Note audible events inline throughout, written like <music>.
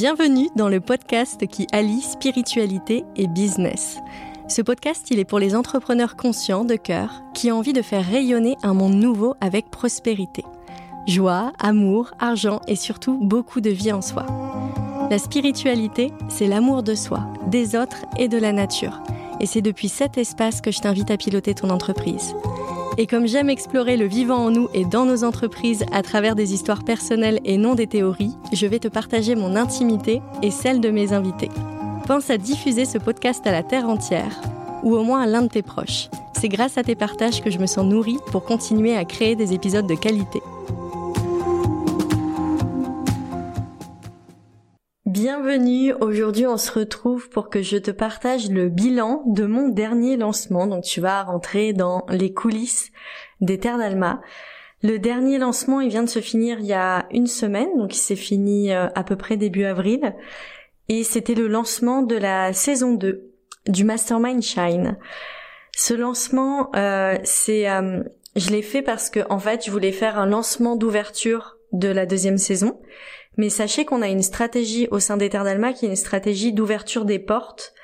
Bienvenue dans le podcast qui allie spiritualité et business. Ce podcast, il est pour les entrepreneurs conscients de cœur qui ont envie de faire rayonner un monde nouveau avec prospérité. Joie, amour, argent et surtout beaucoup de vie en soi. La spiritualité, c'est l'amour de soi, des autres et de la nature. Et c'est depuis cet espace que je t'invite à piloter ton entreprise. Et comme j'aime explorer le vivant en nous et dans nos entreprises à travers des histoires personnelles et non des théories, je vais te partager mon intimité et celle de mes invités. Pense à diffuser ce podcast à la terre entière, ou au moins à l'un de tes proches. C'est grâce à tes partages que je me sens nourrie pour continuer à créer des épisodes de qualité. Bienvenue, aujourd'hui on se retrouve pour que je te partage le bilan de mon dernier lancement. Donc tu vas rentrer dans les coulisses des Terres d'Alma. Le dernier lancement, il vient de se finir il y a une semaine, donc il s'est fini euh, à peu près début avril. Et c'était le lancement de la saison 2 du Mastermind Shine. Ce lancement, euh, c'est, euh, je l'ai fait parce que en fait, je voulais faire un lancement d'ouverture de la deuxième saison mais sachez qu'on a une stratégie au sein d'Ether d'Alma qui est une stratégie d'ouverture des portes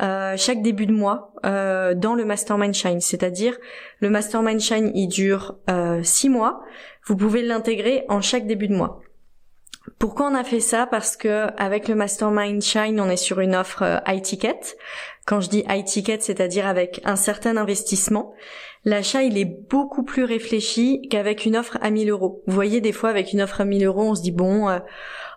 euh, chaque début de mois euh, dans le Mastermind Shine. C'est-à-dire le Mastermind Shine, il dure euh, six mois. Vous pouvez l'intégrer en chaque début de mois. Pourquoi on a fait ça? Parce que avec le Mastermind Shine, on est sur une offre euh, high ticket. Quand je dis high ticket, c'est-à-dire avec un certain investissement l'achat il est beaucoup plus réfléchi qu'avec une offre à 1000 euros. Vous voyez des fois avec une offre à 1000 euros on se dit bon euh,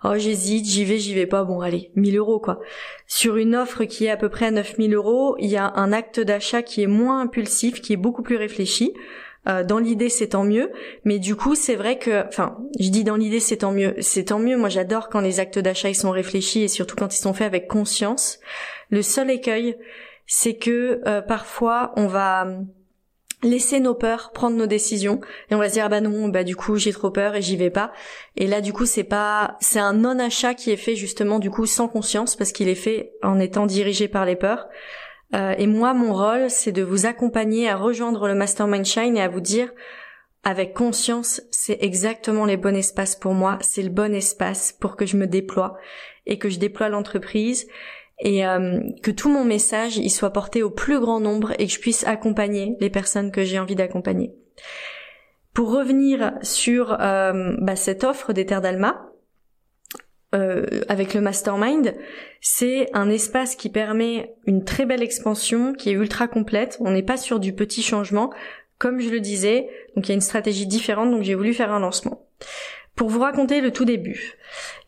oh j'hésite j'y vais j'y vais pas bon allez 1000 euros quoi. Sur une offre qui est à peu près à 9000 euros il y a un acte d'achat qui est moins impulsif qui est beaucoup plus réfléchi. Euh, dans l'idée c'est tant mieux, mais du coup c'est vrai que, enfin, je dis dans l'idée c'est tant mieux, c'est tant mieux. Moi j'adore quand les actes d'achat ils sont réfléchis et surtout quand ils sont faits avec conscience. Le seul écueil, c'est que euh, parfois on va laisser nos peurs prendre nos décisions et on va se dire ah bah non bah du coup j'ai trop peur et j'y vais pas et là du coup c'est pas c'est un non achat qui est fait justement du coup sans conscience parce qu'il est fait en étant dirigé par les peurs euh, et moi mon rôle c'est de vous accompagner à rejoindre le mastermind shine et à vous dire avec conscience c'est exactement les bons espaces pour moi c'est le bon espace pour que je me déploie et que je déploie l'entreprise et euh, que tout mon message il soit porté au plus grand nombre et que je puisse accompagner les personnes que j'ai envie d'accompagner. Pour revenir sur euh, bah, cette offre des Terres d'Alma, euh, avec le mastermind, c'est un espace qui permet une très belle expansion, qui est ultra complète. On n'est pas sur du petit changement, comme je le disais. Donc il y a une stratégie différente, donc j'ai voulu faire un lancement. Pour vous raconter le tout début,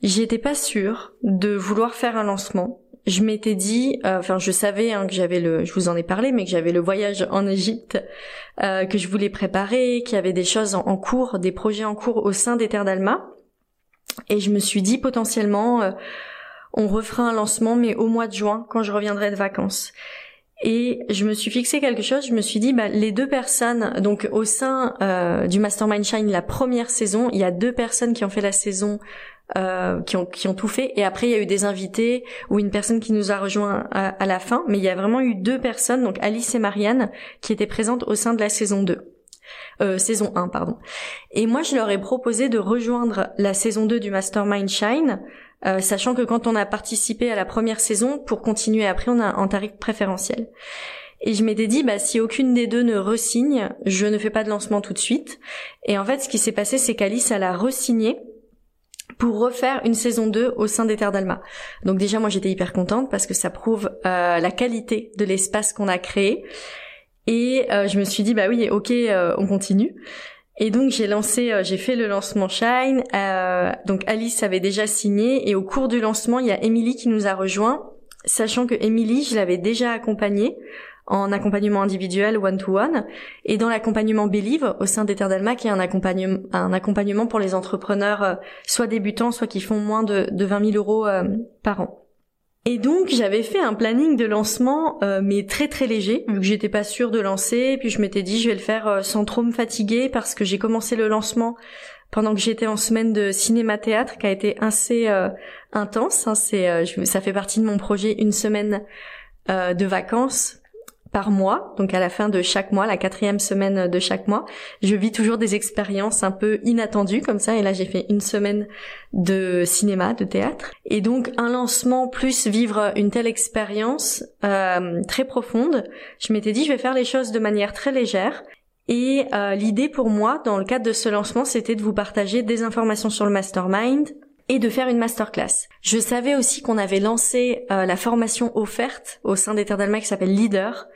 j'étais pas sûre de vouloir faire un lancement je m'étais dit, euh, enfin je savais hein, que j'avais le, je vous en ai parlé, mais que j'avais le voyage en Égypte euh, que je voulais préparer, qu'il y avait des choses en, cours, des projets en cours au sein des Terres d'Alma, et je me suis dit potentiellement, euh, on refera un lancement, mais au mois de juin quand je reviendrai de vacances. Et je me suis fixé quelque chose, je me suis dit, bah, les deux personnes, donc au sein du Mastermind Shine, la première saison, il y a deux personnes qui ont fait la saison euh, qui, ont, qui ont tout fait. Et après, il y a eu des invités ou une personne qui nous a rejoint à, la fin. Mais il y a vraiment eu deux personnes, donc Alice et Marianne, qui étaient présentes au sein de la saison 2. Euh, saison 1, pardon. Et moi, je leur ai proposé de rejoindre la saison 2 du Mastermind Shine, euh, sachant que quand on a participé à la première saison, pour continuer après, on a un tarif préférentiel. Et je m'étais dit, bah, si aucune des deux ne resigne, je ne fais pas de lancement tout de suite. Et en fait, ce qui s'est passé, c'est qu'Alice, elle a resigné pour refaire une saison 2 au sein des Terres d'Alma. Donc déjà moi j'étais hyper contente parce que ça prouve euh, la qualité de l'espace qu'on a créé. Et euh, je me suis dit bah oui ok euh, on continue. Et donc j'ai lancé, j'ai fait le lancement Shine. donc Alice avait déjà signé et au cours du lancement il y a Emily qui nous a rejoint, sachant que Emily je l'avais déjà accompagnée en accompagnement individuel one-to-one et dans l'accompagnement Believe au sein d'Ether d'Alma qui est un accompagnement, un accompagnement pour les entrepreneurs euh, soit débutants soit qui font moins de, de 20 000 euros euh, par an. Et donc j'avais fait un planning de lancement euh, mais très très léger. Vu que j'étais pas sûre de lancer. Puis je m'étais dit je vais le faire sans trop me fatiguer parce que j'ai commencé le lancement pendant que j'étais en semaine de cinéma théâtre qui a été assez intense. Hein, c'est ça fait partie de mon projet une semaine de vacances par mois, donc à la fin de chaque mois, la quatrième semaine de chaque mois, je vis toujours des expériences un peu inattendues comme ça. Et là, j'ai fait une semaine de cinéma, de théâtre, et donc un lancement plus vivre une telle expérience euh, très profonde. Je m'étais dit, je vais faire les choses de manière très légère. Et euh, l'idée pour moi, dans le cadre de ce lancement, c'était de vous partager des informations sur le mastermind, et de faire une masterclass. Je savais aussi qu'on avait lancé euh, la formation offerte au sein d'Alma qui s'appelle Leader,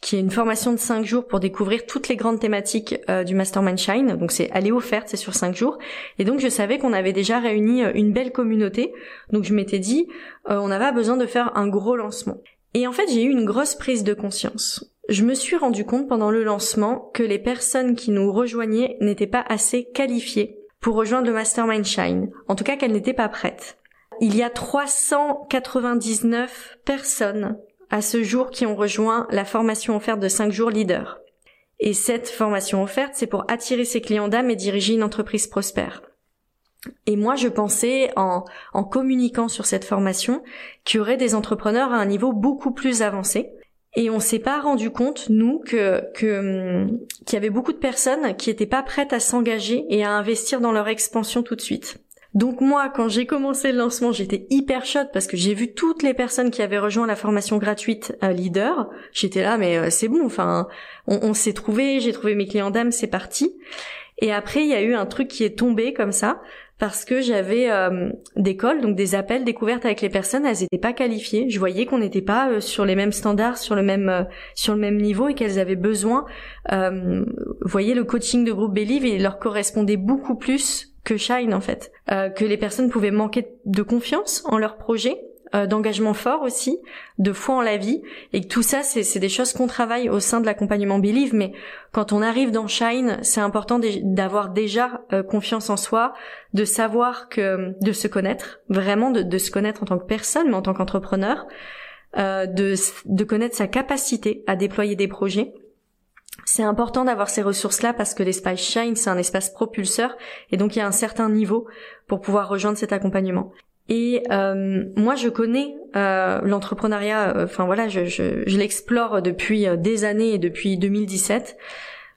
qui est une formation de 5 jours pour découvrir toutes les grandes thématiques euh, du Mastermind Shine. Donc c'est elle est offerte, c'est sur 5 jours. Et donc je savais qu'on avait déjà réuni euh, une belle communauté. Donc je m'étais dit on avait besoin de faire un gros lancement. Et en fait, j'ai eu une grosse prise de conscience. Je me suis rendu compte pendant le lancement que les personnes qui nous rejoignaient n'étaient pas assez qualifiées pour rejoindre le Mastermind Shine. En tout cas, qu'elle n'était pas prête. Il y a 399 personnes à ce jour qui ont rejoint la formation offerte de 5 jours leader. Et cette formation offerte, c'est pour attirer ses clients d'âme et diriger une entreprise prospère. Et moi, je pensais, en, communiquant sur cette formation, qu'il y aurait des entrepreneurs à un niveau beaucoup plus avancé, et on s'est pas rendu compte, nous, que que qu'il y avait beaucoup de personnes qui étaient pas prêtes à s'engager et à investir dans leur expansion tout de suite. Donc moi, quand j'ai commencé le lancement, j'étais hyper chaude parce que j'ai vu toutes les personnes qui avaient rejoint la formation gratuite euh, leader. J'étais là, mais euh, c'est bon. Enfin, on, s'est trouvé, j'ai trouvé mes clients d'âme, c'est parti. Et après, il y a eu un truc qui est tombé comme ça parce que j'avais euh, des calls, donc des appels découvertes avec les personnes, elles n'étaient pas qualifiées. Je voyais qu'on n'était pas euh, sur les mêmes standards, sur le même euh, sur le même niveau et qu'elles avaient besoin. vous voyez, le coaching de groupe Believe, il leur correspondait beaucoup plus que Shine en fait, que les personnes pouvaient manquer de confiance en leur projet euh, d'engagement fort aussi, de foi en la vie, et tout ça, c'est des choses qu'on travaille au sein de l'accompagnement Believe, mais quand on arrive dans Shine, c'est important d'avoir déjà euh, confiance en soi, de savoir que, de se connaître, vraiment de, se connaître en tant que personne, mais en tant qu'entrepreneur, euh, de, de connaître sa capacité à déployer des projets, c'est important d'avoir ces ressources-là parce que l'espace Shine, c'est un espace propulseur et donc il y a un certain niveau pour pouvoir rejoindre cet accompagnement. Et euh, moi, je connais euh, l'entrepreneuriat. Euh, enfin voilà, je, je, je l'explore depuis euh, des années et depuis 2017.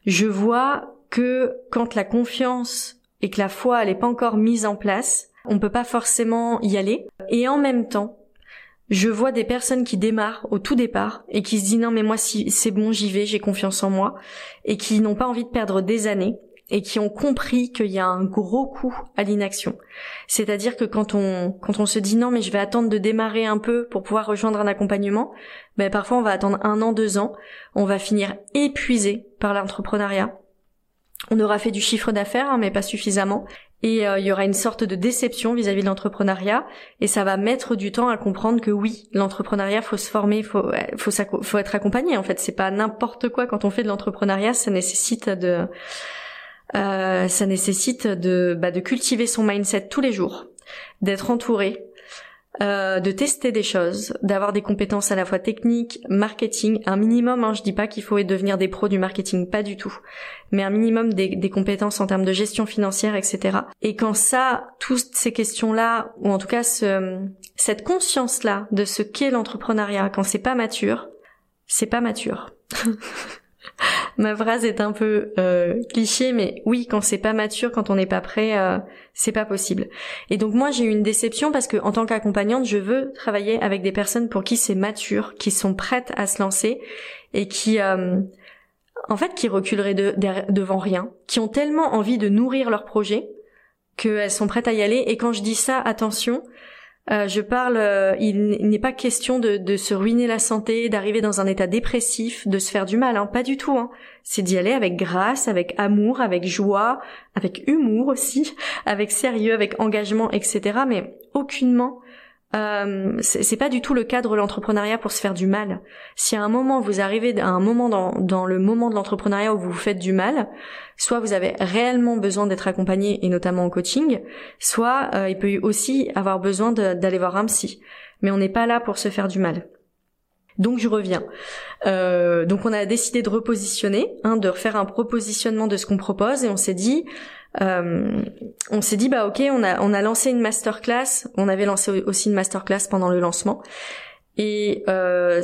Je vois que quand la confiance et que la foi elle n'est pas encore mise en place, on peut pas forcément y aller. Et en même temps, je vois des personnes qui démarrent au tout départ et qui se disent non mais moi si c'est bon j'y vais, j'ai confiance en moi et qui n'ont pas envie de perdre des années et qui ont compris qu'il y a un gros coût à l'inaction. C'est-à-dire que quand on quand on se dit non mais je vais attendre de démarrer un peu pour pouvoir rejoindre un accompagnement, ben parfois on va attendre un an, deux ans, on va finir épuisé par l'entrepreneuriat. On aura fait du chiffre d'affaires hein, mais pas suffisamment. Et euh, il y aura une sorte de déception vis-à-vis de l'entrepreneuriat. Et ça va mettre du temps à comprendre que oui l'entrepreneuriat faut se former faut faut être accompagné en fait. C'est pas n'importe quoi quand on fait de l'entrepreneuriat. Ça nécessite de euh, ça nécessite de, bah, de cultiver son mindset tous les jours, d'être entouré, euh, de tester des choses, d'avoir des compétences à la fois techniques, marketing, un minimum. Hein, je dis pas qu'il faut devenir des pros du marketing, pas du tout, mais un minimum des, des compétences en termes de gestion financière, etc. Et quand ça, toutes ces questions-là, ou en tout cas ce, cette conscience-là de ce qu'est l'entrepreneuriat, quand c'est pas mature, c'est pas mature. <laughs> Ma phrase est un peu euh, cliché, mais oui, quand c'est pas mature, quand on n'est pas prêt, euh, c'est pas possible. Et donc moi, j'ai eu une déception parce que en tant qu'accompagnante, je veux travailler avec des personnes pour qui c'est mature, qui sont prêtes à se lancer et qui, euh, en fait, qui reculeraient devant rien, qui ont tellement envie de nourrir leur projet qu'elles sont prêtes à y aller. Et quand je dis ça, attention, euh, je parle, euh, il n'est pas question de, se ruiner la santé, d'arriver dans un état dépressif, de se faire du mal, hein, pas du tout. Hein. C'est d'y aller avec grâce, avec amour, avec joie, avec humour aussi, avec sérieux, avec engagement, etc. Mais aucunement euh, c'est pas du tout le cadre de l'entrepreneuriat pour se faire du mal. Si à un moment vous arrivez à un moment dans, dans le moment de l'entrepreneuriat où vous vous faites du mal, soit vous avez réellement besoin d'être accompagné et notamment en coaching, soit euh, il peut aussi avoir besoin d'aller voir un psy. Mais on n'est pas là pour se faire du mal. Donc je reviens. Euh, donc on a décidé de repositionner, hein, de refaire un propositionnement de ce qu'on propose et on s'est dit euh, on s'est dit bah ok on a on a lancé une masterclass, on avait lancé aussi une masterclass pendant le lancement Et euh,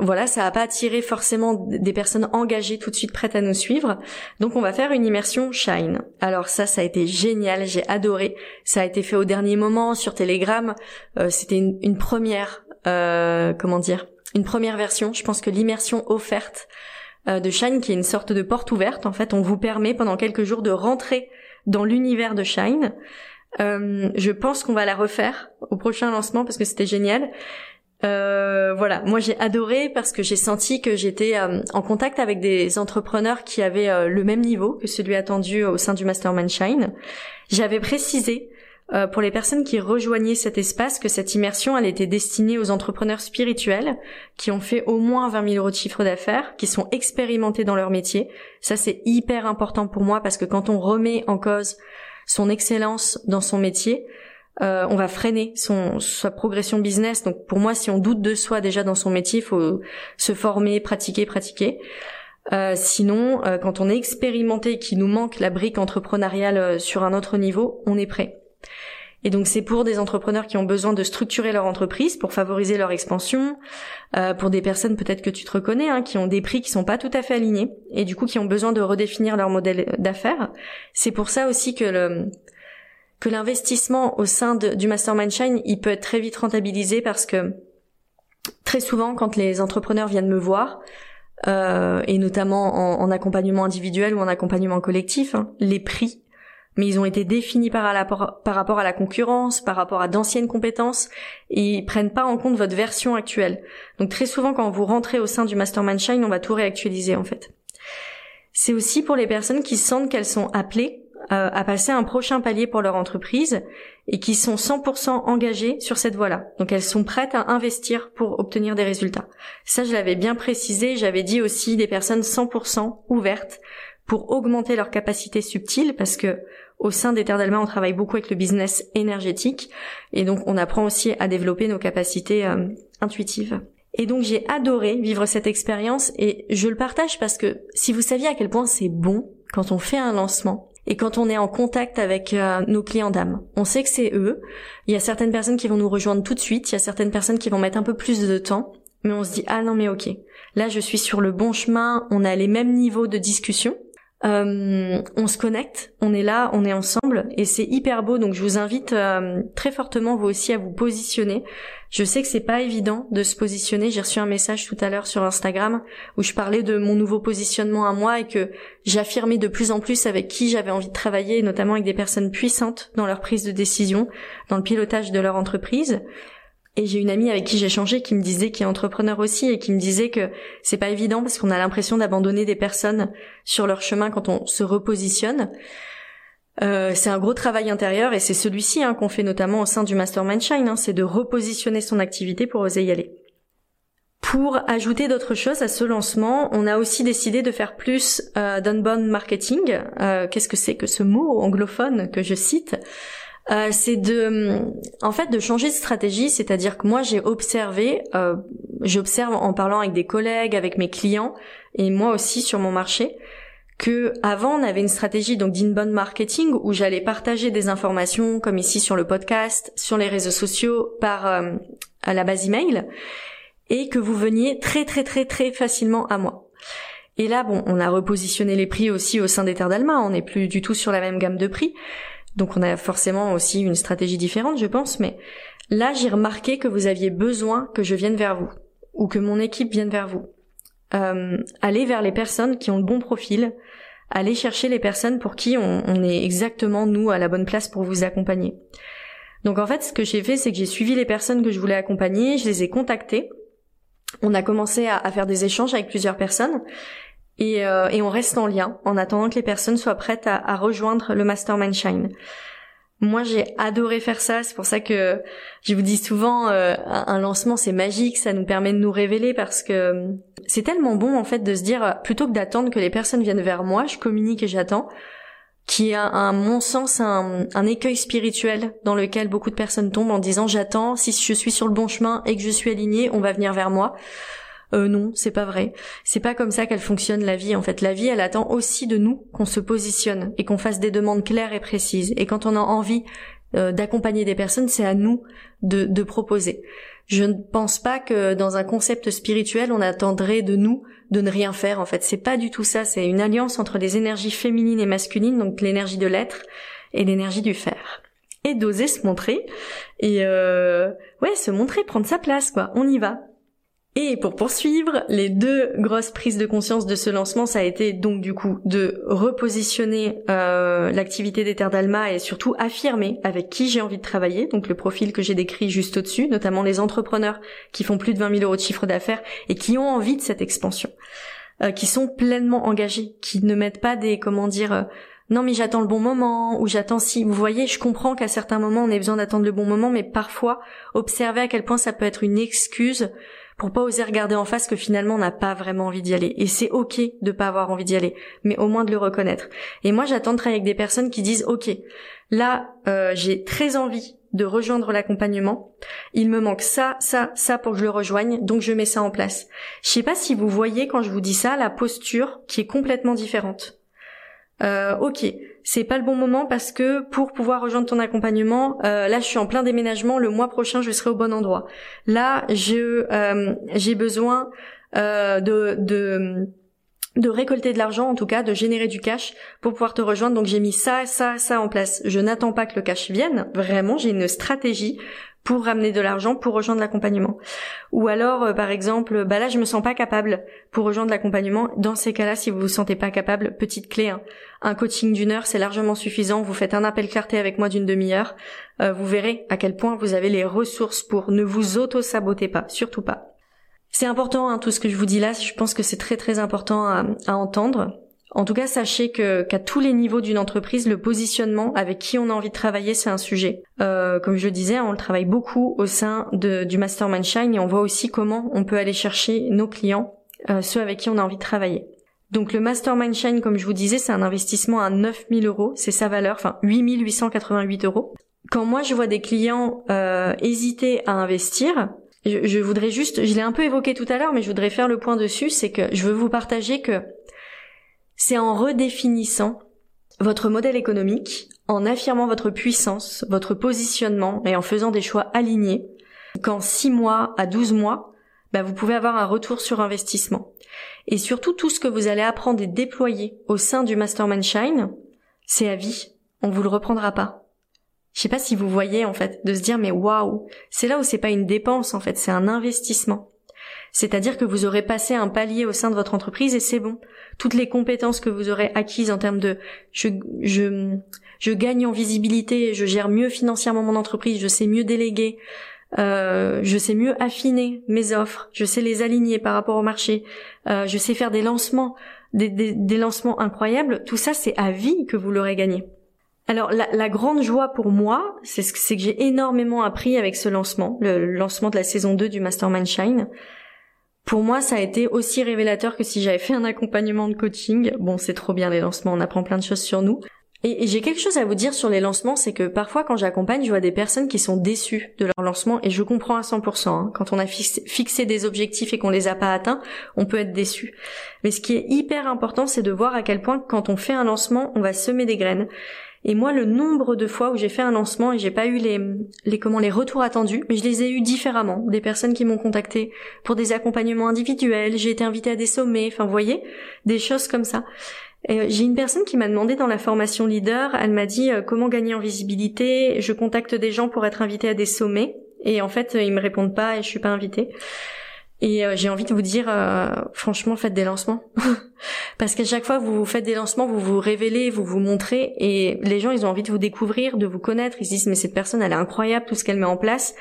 voilà, ça n'a pas attiré forcément des personnes engagées tout de suite prêtes à nous suivre. Donc on va faire une immersion Shine. Alors ça, ça a été génial, j'ai adoré. Ça a été fait au dernier moment sur Telegram. C'était une, première, comment dire, une première version. Je pense que l'immersion offerte euh, de Shine, qui est une sorte de porte ouverte, en fait, on vous permet pendant quelques jours de rentrer dans l'univers de Shine. Euh, je pense qu'on va la refaire au prochain lancement parce que c'était génial. Euh, voilà, moi j'ai adoré parce que j'ai senti que j'étais euh, en contact avec des entrepreneurs qui avaient le même niveau que celui attendu au sein du Mastermind Shine. J'avais précisé pour les personnes qui rejoignaient cet espace que cette immersion elle était destinée aux entrepreneurs spirituels qui ont fait au moins 20 000 euros de chiffre d'affaires, qui sont expérimentés dans leur métier. Ça c'est hyper important pour moi parce que quand on remet en cause son excellence dans son métier, euh, on va freiner son sa progression business. Donc pour moi, si on doute de soi déjà dans son métier, il faut se former, pratiquer, pratiquer. Euh, sinon, euh, quand on est expérimenté et qu'il nous manque la brique entrepreneuriale sur un autre niveau, on est prêt. Et donc c'est pour des entrepreneurs qui ont besoin de structurer leur entreprise pour favoriser leur expansion, pour des personnes peut-être que tu te reconnais, hein, qui ont des prix qui sont pas tout à fait alignés et du coup qui ont besoin de redéfinir leur modèle d'affaires. C'est pour ça aussi que le, que l'investissement au sein du Mastermind Shine, il peut être très vite rentabilisé parce que très souvent, quand les entrepreneurs viennent me voir, euh, et notamment en, accompagnement individuel ou en accompagnement collectif, hein, les prix, mais ils ont été définis par, rapport à la concurrence, par rapport à d'anciennes compétences, et ils prennent pas en compte votre version actuelle. Donc très souvent, quand vous rentrez au sein du Mastermind Shine, on va tout réactualiser en fait. C'est aussi pour les personnes qui sentent qu'elles sont appelées euh, à passer un prochain palier pour leur entreprise et qui sont 100% engagées sur cette voie-là. Donc elles sont prêtes à investir pour obtenir des résultats. Ça, je l'avais bien précisé. J'avais dit aussi des personnes 100% ouvertes pour augmenter leur capacité subtile parce que au sein des Terres d'Alma, on travaille beaucoup avec le business énergétique et donc on apprend aussi à développer nos capacités euh, intuitives. Et donc j'ai adoré vivre cette expérience et je le partage parce que si vous saviez à quel point c'est bon quand on fait un lancement et quand on est en contact avec euh, nos clients d'âme. On sait que c'est eux. Il y a certaines personnes qui vont nous rejoindre tout de suite, il y a certaines personnes qui vont mettre un peu plus de temps, mais on se dit ah non mais ok, là je suis sur le bon chemin, on a les mêmes niveaux de discussion, euh, on se connecte, on est là, on est ensemble et c'est hyper beau. Donc je vous invite euh, très fortement vous aussi à vous positionner. Je sais que c'est pas évident de se positionner. J'ai reçu un message tout à l'heure sur Instagram où je parlais de mon nouveau positionnement à moi et que j'affirmais de plus en plus avec qui j'avais envie de travailler, notamment avec des personnes puissantes dans leur prise de décision, dans le pilotage de leur entreprise. Et j'ai une amie avec qui j'ai changé qui me disait, qui est entrepreneur aussi, et qui me disait que c'est pas évident parce qu'on a l'impression d'abandonner des personnes sur leur chemin quand on se repositionne. Euh, c'est un gros travail intérieur et c'est celui-ci hein, qu'on fait notamment au sein du Mastermind Shine, hein, c'est de repositionner son activité pour oser y aller. Pour ajouter d'autres choses à ce lancement, on a aussi décidé de faire plus euh, d'unbound marketing. Euh, Qu'est-ce que c'est que ce mot anglophone que je cite? Euh, c'est de, en fait, de changer de stratégie. C'est-à-dire que moi, j'ai observé, euh, j'observe en parlant avec des collègues, avec mes clients, et moi aussi sur mon marché, que avant on avait une stratégie donc d'inbound marketing où j'allais partager des informations comme ici sur le podcast, sur les réseaux sociaux, par euh, à la base email, et que vous veniez très très très très facilement à moi. Et là, bon, on a repositionné les prix aussi au sein des Terres d'Alma. On n'est plus du tout sur la même gamme de prix. Donc on a forcément aussi une stratégie différente, je pense, mais là j'ai remarqué que vous aviez besoin que je vienne vers vous ou que mon équipe vienne vers vous. Euh, allez vers les personnes qui ont le bon profil, allez chercher les personnes pour qui on, est exactement nous à la bonne place pour vous accompagner. Donc en fait, ce que j'ai fait, c'est que j'ai suivi les personnes que je voulais accompagner, je les ai contactées. On a commencé à faire des échanges avec plusieurs personnes et, euh, et, on reste en lien en attendant que les personnes soient prêtes à, à rejoindre le Mastermind Shine. Moi, j'ai adoré faire ça. C'est pour ça que je vous dis souvent, euh, un lancement, c'est magique. Ça nous permet de nous révéler parce que euh, c'est tellement bon, en fait, de se dire, plutôt que d'attendre que les personnes viennent vers moi, je communique et j'attends, qui est, à mon sens, un, un, écueil spirituel dans lequel beaucoup de personnes tombent en disant, j'attends, si je suis sur le bon chemin et que je suis alignée, on va venir vers moi euh, non, c'est pas vrai. C'est pas comme ça qu'elle fonctionne la vie. En fait, la vie, elle attend aussi de nous qu'on se positionne et qu'on fasse des demandes claires et précises. Et quand on a envie euh, d'accompagner des personnes, c'est à nous de, proposer. Je ne pense pas que dans un concept spirituel, on attendrait de nous de ne rien faire. En fait, c'est pas du tout ça. C'est une alliance entre les énergies féminines et masculines, donc l'énergie de l'être et l'énergie du faire. Et d'oser se montrer et euh, ouais, se montrer, prendre sa place, quoi. On y va. Et pour poursuivre, les deux grosses prises de conscience de ce lancement, ça a été donc du coup de repositionner euh, l'activité des Terres d'Alma et surtout affirmer avec qui j'ai envie de travailler, donc le profil que j'ai décrit juste au-dessus, notamment les entrepreneurs qui font plus de 20 000 euros de chiffre d'affaires et qui ont envie de cette expansion, euh, qui sont pleinement engagés, qui ne mettent pas des, comment dire, euh, non mais j'attends le bon moment ou j'attends si vous voyez je comprends qu'à certains moments on ait besoin d'attendre le bon moment mais parfois observer à quel point ça peut être une excuse pour pas oser regarder en face que finalement on n'a pas vraiment envie d'y aller. Et c'est ok de pas avoir envie d'y aller, mais au moins de le reconnaître. Et moi j'attends de travailler avec des personnes qui disent ok, là euh, j'ai très envie de rejoindre l'accompagnement. Il me manque ça, ça, ça pour que je le rejoigne, donc je mets ça en place. Je sais pas si vous voyez quand je vous dis ça la posture qui est complètement différente. Euh, ok, c'est pas le bon moment parce que pour pouvoir rejoindre ton accompagnement, euh, là je suis en plein déménagement, le mois prochain je serai au bon endroit. Là je euh, j'ai besoin euh, de, de de récolter de l'argent en tout cas, de générer du cash pour pouvoir te rejoindre. Donc j'ai mis ça, ça, ça en place. Je n'attends pas que le cash vienne. Vraiment, j'ai une stratégie pour ramener de l'argent pour rejoindre l'accompagnement. Ou alors, euh, par exemple, bah là, je me sens pas capable pour rejoindre l'accompagnement. Dans ces cas-là, si vous vous sentez pas capable, petite clé, hein. un coaching d'une heure, c'est largement suffisant. Vous faites un appel clarté avec moi d'une demi-heure. Euh, vous verrez à quel point vous avez les ressources pour ne vous auto-sabotez pas, surtout pas. C'est important, hein, tout ce que je vous dis là. Je pense que c'est très très important à, à entendre. En tout cas, sachez que qu'à tous les niveaux d'une entreprise, le positionnement avec qui on a envie de travailler, c'est un sujet. Euh, comme je le disais, on le travaille beaucoup au sein du Mastermind Shine et on voit aussi comment on peut aller chercher nos clients, euh, ceux avec qui on a envie de travailler. Donc le Mastermind Shine, comme je vous disais, c'est un investissement à 9000 euros, c'est sa valeur, enfin 8888 euros. Quand moi je vois des clients euh, hésiter à investir, je, je voudrais juste, je l'ai un peu évoqué tout à l'heure, mais je voudrais faire le point dessus, c'est que je veux vous partager que c'est en redéfinissant votre modèle économique, en affirmant votre puissance, votre positionnement et en faisant des choix alignés, qu'en 6 mois à 12 mois, bah, vous pouvez avoir un retour sur investissement. Et surtout, tout ce que vous allez apprendre et déployer au sein du Mastermind Shine, c'est à vie. On vous le reprendra pas. Je sais pas si vous voyez, en fait, de se dire, mais waouh, c'est là où c'est pas une dépense, en fait, c'est un investissement. C'est-à-dire que vous aurez passé un palier au sein de votre entreprise et c'est bon. Toutes les compétences que vous aurez acquises en termes de je, gagne en visibilité, je gère mieux financièrement mon entreprise, je sais mieux déléguer, euh, je sais mieux affiner mes offres, je sais les aligner par rapport au marché, euh, je sais faire des lancements, des, lancements incroyables. Tout ça, c'est à vie que vous l'aurez gagné. Alors la, la, grande joie pour moi, c'est que j'ai énormément appris avec ce lancement, le lancement de la saison 2 du Mastermind Shine pour moi, ça a été aussi révélateur que si j'avais fait un accompagnement de coaching. Bon, c'est trop bien les lancements, on apprend plein de choses sur nous. Et, j'ai quelque chose à vous dire sur les lancements, c'est que parfois quand j'accompagne, je vois des personnes qui sont déçues de leur lancement et je comprends à 100%. Hein. Quand on a fixé des objectifs et qu'on les a pas atteints, on peut être déçu. Mais ce qui est hyper important, c'est de voir à quel point quand on fait un lancement, on va semer des graines. Et moi, le nombre de fois où j'ai fait un lancement et j'ai pas eu les, les comment les retours attendus, mais je les ai eu différemment. Des personnes qui m'ont contacté pour des accompagnements individuels, j'ai été invitée à des sommets, enfin, vous voyez, des choses comme ça. Euh, j'ai une personne qui m'a demandé dans la formation leader, elle m'a dit euh, comment gagner en visibilité. Je contacte des gens pour être invitée à des sommets et en fait ils me répondent pas et je suis pas invitée. Et euh, j'ai envie de vous dire, euh, franchement, faites des lancements. <laughs> Parce qu'à chaque fois, vous faites des lancements, vous vous révélez, vous vous montrez, et les gens, ils ont envie de vous découvrir, de vous connaître. Ils se disent, mais cette personne, elle est incroyable, tout ce qu'elle met en place.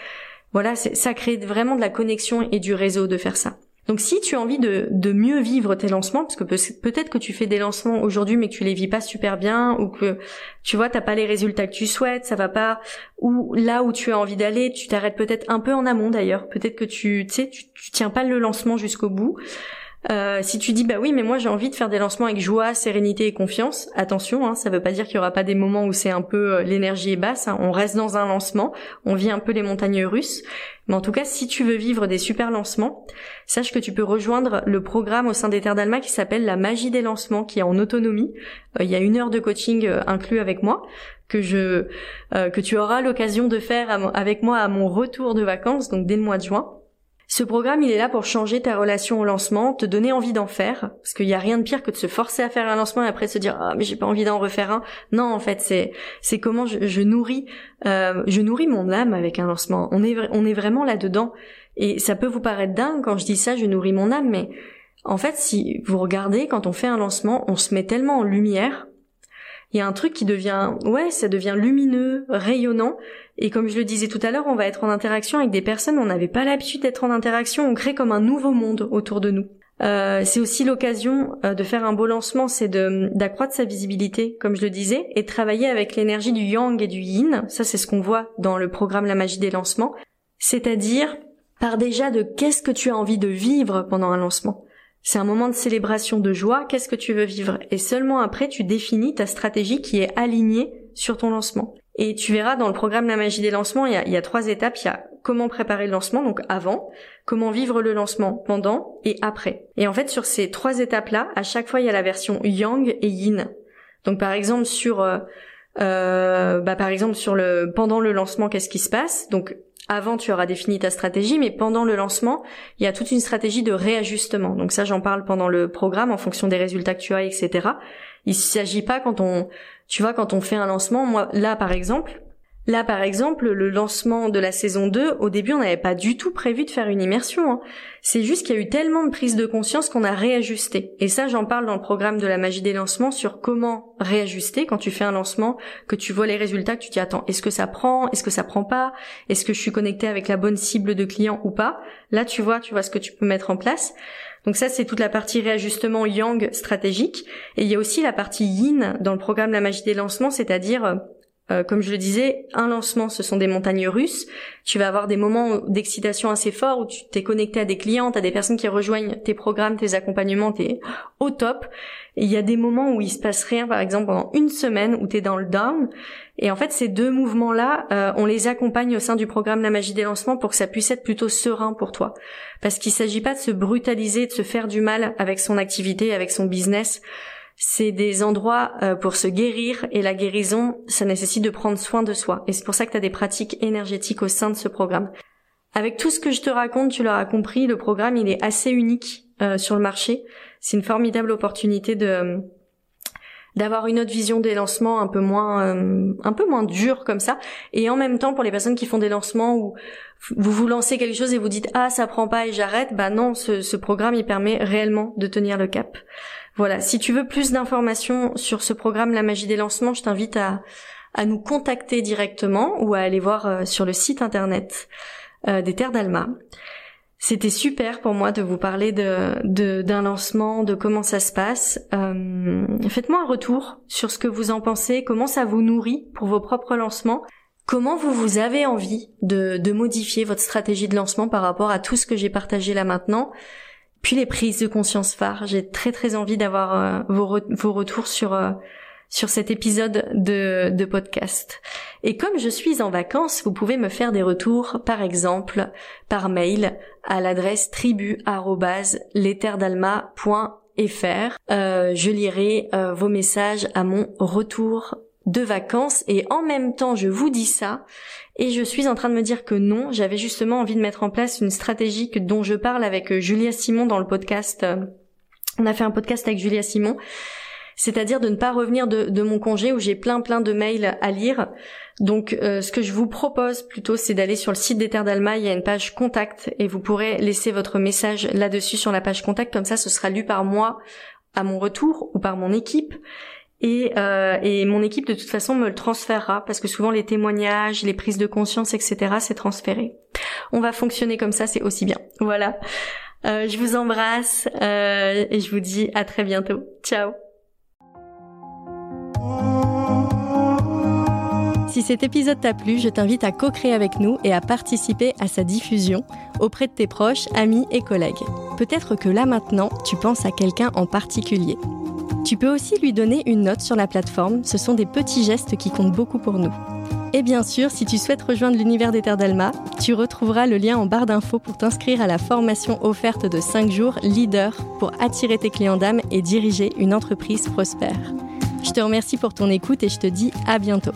Voilà, ça crée vraiment de la connexion et du réseau de faire ça. Donc si tu as envie de, de mieux vivre tes lancements, parce que peut-être que tu fais des lancements aujourd'hui mais que tu les vis pas super bien, ou que tu vois t'as pas les résultats que tu souhaites, ça va pas, ou là où tu as envie d'aller, tu t'arrêtes peut-être un peu en amont d'ailleurs, peut-être que tu, tu sais, tu, tiens pas le lancement jusqu'au bout. Euh, si tu dis bah oui mais moi j'ai envie de faire des lancements avec joie, sérénité et confiance, attention, hein, ça veut pas dire qu'il y aura pas des moments où c'est un peu euh, l'énergie est basse. Hein. on reste dans un lancement, on vit un peu les montagnes russes. Mais en tout cas, si tu veux vivre des super lancements, sache que tu peux rejoindre le programme au sein des Terres d'Alma qui s'appelle la magie des lancements, qui est en autonomie. Euh, il y a une heure de coaching inclus avec moi que je que tu auras l'occasion de faire avec moi à mon retour de vacances, donc dès le mois de juin. Ce programme, il est là pour changer ta relation au lancement, te donner envie d'en faire, parce qu'il n'y a rien de pire que de se forcer à faire un lancement et après se dire ah mais j'ai pas envie d'en refaire un. Non, en fait, c'est c'est comment je, nourris euh, je nourris mon âme avec un lancement. On est on est vraiment là dedans et ça peut vous paraître dingue quand je dis ça, je nourris mon âme, mais en fait, si vous regardez quand on fait un lancement, on se met tellement en lumière il y a un truc qui devient, ouais, ça devient lumineux, rayonnant. Et comme je le disais tout à l'heure, on va être en interaction avec des personnes, on n'avait pas l'habitude d'être en interaction, on crée comme un nouveau monde autour de nous. Euh, c'est aussi l'occasion euh, de faire un beau lancement, c'est d'accroître sa visibilité, comme je le disais, et de travailler avec l'énergie du yang et du yin. Ça, c'est ce qu'on voit dans le programme La magie des lancements. C'est-à-dire, par déjà de qu'est-ce que tu as envie de vivre pendant un lancement. C'est un moment de célébration de joie, qu'est-ce que tu veux vivre? Et seulement après, tu définis ta stratégie qui est alignée sur ton lancement. Et tu verras dans le programme La magie des lancements, il y a, trois étapes. Il y a comment préparer le lancement, donc avant, comment vivre le lancement pendant et après. Et en fait, sur ces trois étapes-là, à chaque fois, il y a la version yang et yin. Donc par exemple sur euh, euh bah, par exemple sur le pendant le lancement, qu'est-ce qui se passe? Donc avant tu auras défini ta stratégie, mais pendant le lancement, il y a toute une stratégie de réajustement. Donc ça, j'en parle pendant le programme en fonction des résultats que tu as, etc. Il s'agit pas quand on, tu vois, quand on fait un lancement, moi là par exemple, Là, par exemple, le lancement de la saison 2, au début, on n'avait pas du tout prévu de faire une immersion. Hein. C'est juste qu'il y a eu tellement de prise de conscience qu'on a réajusté. Et ça, j'en parle dans le programme de la magie des lancements sur comment réajuster quand tu fais un lancement, que tu vois les résultats, que tu te dis, attends, est-ce que ça prend, est-ce que ça prend pas, est-ce que je suis connecté avec la bonne cible de client ou pas. Là, tu vois, tu vois ce que tu peux mettre en place. Donc ça, c'est toute la partie réajustement yang stratégique. Et il y a aussi la partie yin dans le programme La magie des lancements, c'est-à-dire euh, comme je le disais, un lancement, ce sont des montagnes russes. Tu vas avoir des moments d'excitation assez forts où tu t'es connecté à des clients, à des personnes qui rejoignent tes programmes, tes accompagnements, t'es au top. Il y a des moments où il se passe rien, par exemple pendant une semaine où t'es dans le down. Et en fait, ces deux mouvements-là, euh, on les accompagne au sein du programme La Magie des Lancements pour que ça puisse être plutôt serein pour toi. Parce qu'il s'agit pas de se brutaliser, de se faire du mal avec son activité, avec son business c'est des endroits euh, pour se guérir et la guérison, ça nécessite de prendre soin de soi. Et c'est pour ça que tu as des pratiques énergétiques au sein de ce programme. Avec tout ce que je te raconte, tu l'auras compris, le programme il est assez unique euh, sur le marché. C'est une formidable opportunité de d'avoir une autre vision des lancements un peu moins euh, un peu moins dur comme ça. Et en même temps pour les personnes qui font des lancements où vous vous lancez quelque chose et vous dites ah ça prend pas et j'arrête bah non ce, ce programme il permet réellement de tenir le cap. Voilà, si tu veux plus d'informations sur ce programme La magie des lancements, je t'invite à, à nous contacter directement ou à aller voir euh, sur le site internet euh, des Terres d'Alma. C'était super pour moi de vous parler de d'un lancement, de comment ça se passe. Euh, faites-moi un retour sur ce que vous en pensez, comment ça vous nourrit pour vos propres lancements. Comment vous vous avez envie de, de modifier votre stratégie de lancement par rapport à tout ce que j'ai partagé là maintenant puis les prises de conscience phares. J'ai très très envie d'avoir euh, vos, vos retours sur euh, sur cet épisode de, de podcast. Et comme je suis en vacances, vous pouvez me faire des retours, par exemple, par mail à l'adresse tribu@leterdalma.fr. Euh, je lirai euh, vos messages à mon retour de vacances et en même temps je vous dis ça et je suis en train de me dire que non, j'avais justement envie de mettre en place une stratégie dont je parle avec euh, Julia Simon dans le podcast. Euh, on a fait un podcast avec Julia Simon, c'est-à-dire de ne pas revenir de, mon congé où j'ai plein plein de mails à lire. Donc euh, ce que je vous propose plutôt c'est d'aller sur le site des Terres d'Alma, il y a une page contact et vous pourrez laisser votre message là-dessus sur la page contact, comme ça ce sera lu par moi à mon retour ou par mon équipe et, euh, et mon équipe de toute façon me le transférera parce que souvent les témoignages, les prises de conscience, etc. c'est transféré. On va fonctionner comme ça, c'est aussi bien. Voilà. Euh, je vous embrasse euh, et je vous dis à très bientôt. Ciao. Si cet épisode t'a plu, je t'invite à co-créer avec nous et à participer à sa diffusion auprès de tes proches, amis et collègues. Peut-être que là maintenant, tu penses à quelqu'un en particulier. Tu peux aussi lui donner une note sur la plateforme, ce sont des petits gestes qui comptent beaucoup pour nous. Et bien sûr, si tu souhaites rejoindre l'univers des Terres d'Alma, tu retrouveras le lien en barre d'infos pour t'inscrire à la formation offerte de 5 jours Leader pour attirer tes clients d'âme et diriger une entreprise prospère. Je te remercie pour ton écoute et je te dis à bientôt.